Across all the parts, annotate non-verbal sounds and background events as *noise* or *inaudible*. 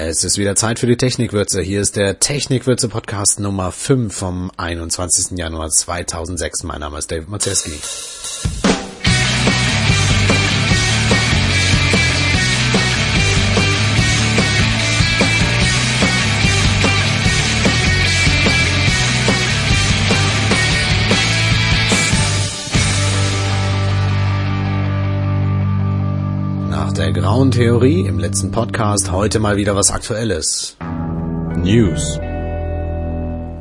Es ist wieder Zeit für die Technikwürze. Hier ist der Technikwürze Podcast Nummer 5 vom 21. Januar 2006. Mein Name ist David Maceski. Grauen Theorie im letzten Podcast heute mal wieder was Aktuelles. News.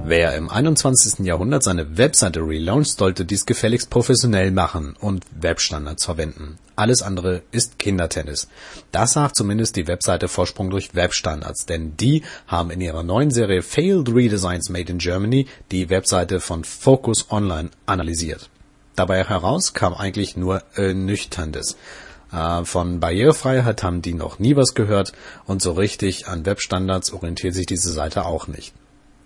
Wer im 21. Jahrhundert seine Webseite relauncht, sollte dies gefälligst professionell machen und Webstandards verwenden. Alles andere ist Kindertennis. Das sagt zumindest die Webseite Vorsprung durch Webstandards, denn die haben in ihrer neuen Serie Failed Redesigns Made in Germany die Webseite von Focus Online analysiert. Dabei heraus kam eigentlich nur Ernüchterndes. Äh, von Barrierefreiheit haben die noch nie was gehört und so richtig an Webstandards orientiert sich diese Seite auch nicht.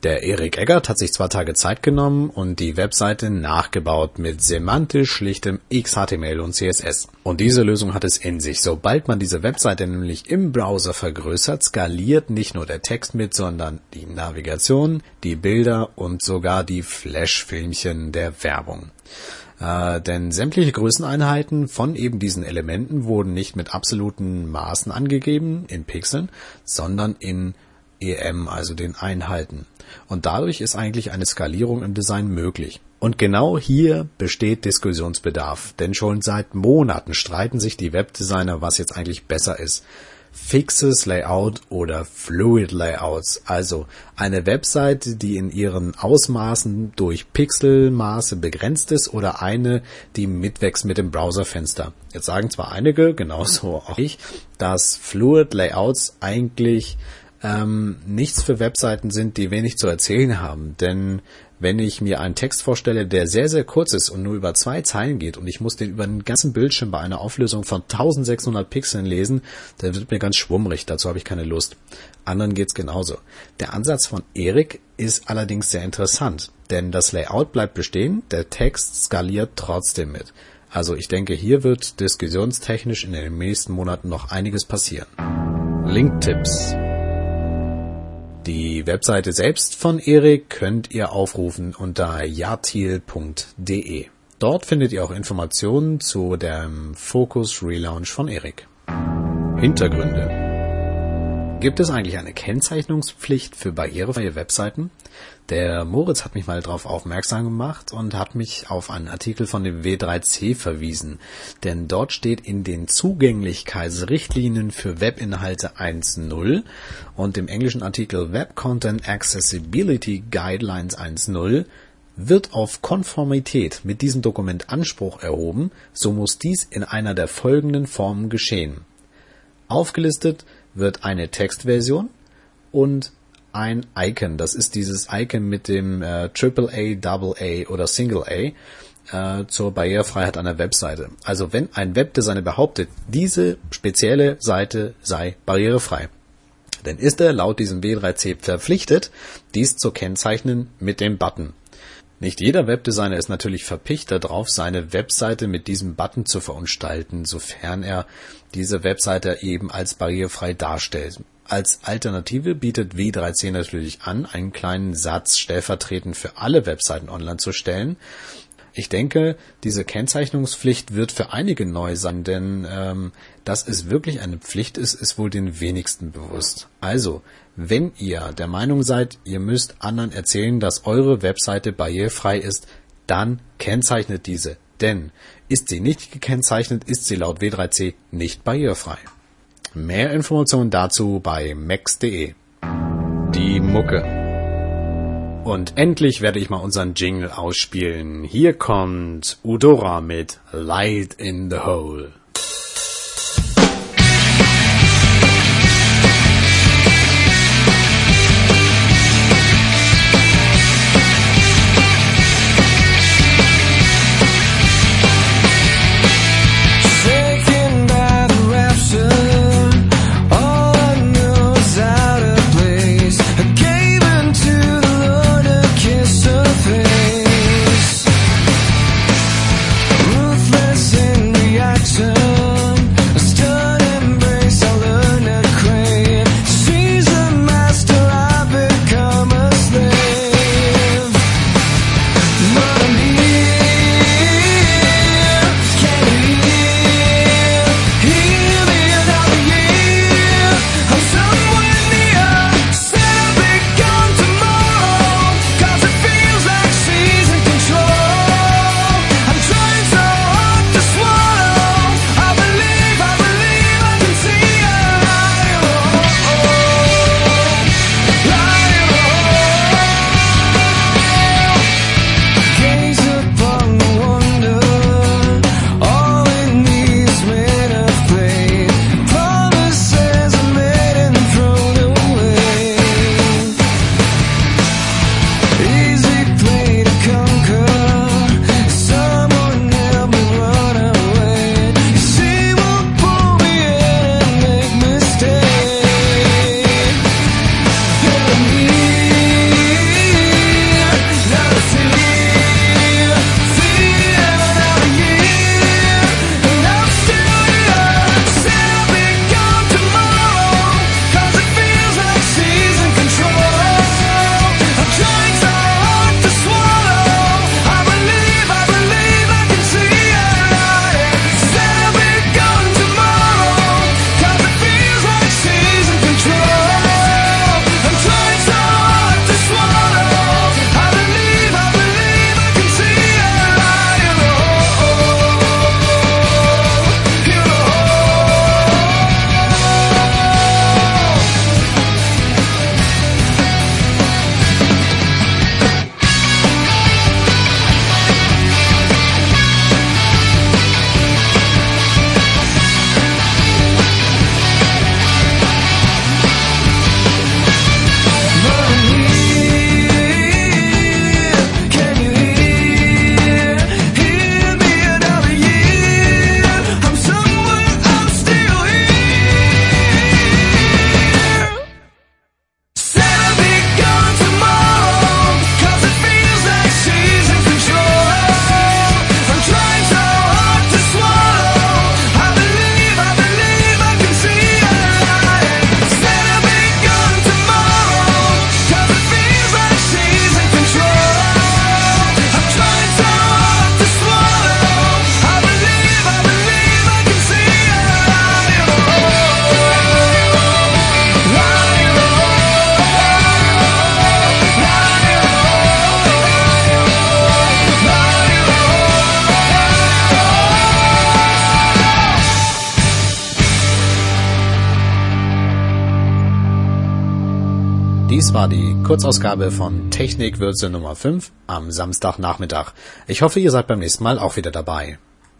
Der Erik Eggert hat sich zwei Tage Zeit genommen und die Webseite nachgebaut mit semantisch schlichtem XHTML und CSS. Und diese Lösung hat es in sich. Sobald man diese Webseite nämlich im Browser vergrößert, skaliert nicht nur der Text mit, sondern die Navigation, die Bilder und sogar die Flash-Filmchen der Werbung. Äh, denn sämtliche Größeneinheiten von eben diesen Elementen wurden nicht mit absoluten Maßen angegeben in Pixeln, sondern in EM, also den Einheiten. Und dadurch ist eigentlich eine Skalierung im Design möglich. Und genau hier besteht Diskussionsbedarf, denn schon seit Monaten streiten sich die Webdesigner, was jetzt eigentlich besser ist fixes Layout oder Fluid Layouts, also eine Webseite, die in ihren Ausmaßen durch Pixelmaße begrenzt ist oder eine, die mitwächst mit dem Browserfenster. Jetzt sagen zwar einige, genauso *laughs* auch ich, dass Fluid Layouts eigentlich ähm, nichts für Webseiten sind, die wenig zu erzählen haben, denn wenn ich mir einen Text vorstelle, der sehr, sehr kurz ist und nur über zwei Zeilen geht und ich muss den über den ganzen Bildschirm bei einer Auflösung von 1600 Pixeln lesen, dann wird mir ganz schwummrig, dazu habe ich keine Lust. Anderen geht's genauso. Der Ansatz von Erik ist allerdings sehr interessant, denn das Layout bleibt bestehen, der Text skaliert trotzdem mit. Also ich denke, hier wird diskussionstechnisch in den nächsten Monaten noch einiges passieren. Link-Tipps die Webseite selbst von Erik könnt ihr aufrufen unter jatil.de. Dort findet ihr auch Informationen zu dem Focus Relaunch von Erik. Hintergründe Gibt es eigentlich eine Kennzeichnungspflicht für barrierefreie Webseiten? Der Moritz hat mich mal darauf aufmerksam gemacht und hat mich auf einen Artikel von dem W3C verwiesen. Denn dort steht in den Zugänglichkeitsrichtlinien für Webinhalte 1.0 und im englischen Artikel Web Content Accessibility Guidelines 1.0 wird auf Konformität mit diesem Dokument Anspruch erhoben, so muss dies in einer der folgenden Formen geschehen. Aufgelistet wird eine Textversion und ein Icon. Das ist dieses Icon mit dem äh, AAA, AA oder Single A äh, zur Barrierefreiheit einer Webseite. Also wenn ein Webdesigner behauptet, diese spezielle Seite sei barrierefrei, dann ist er laut diesem W3C verpflichtet, dies zu kennzeichnen mit dem Button. Nicht jeder Webdesigner ist natürlich verpicht darauf, seine Webseite mit diesem Button zu verunstalten, sofern er diese Webseite eben als barrierefrei darstellt. Als Alternative bietet W3C natürlich an, einen kleinen Satz stellvertretend für alle Webseiten online zu stellen. Ich denke, diese Kennzeichnungspflicht wird für einige neu sein, denn ähm, dass es wirklich eine Pflicht ist, ist wohl den wenigsten bewusst. Also, wenn ihr der Meinung seid, ihr müsst anderen erzählen, dass eure Webseite barrierefrei ist, dann kennzeichnet diese. Denn ist sie nicht gekennzeichnet, ist sie laut W3C nicht barrierefrei. Mehr Informationen dazu bei max.de. Die Mucke. Und endlich werde ich mal unseren Jingle ausspielen. Hier kommt Udora mit Light in the Hole. Dies war die Kurzausgabe von Technikwürze Nummer 5 am Samstagnachmittag. Ich hoffe, ihr seid beim nächsten Mal auch wieder dabei.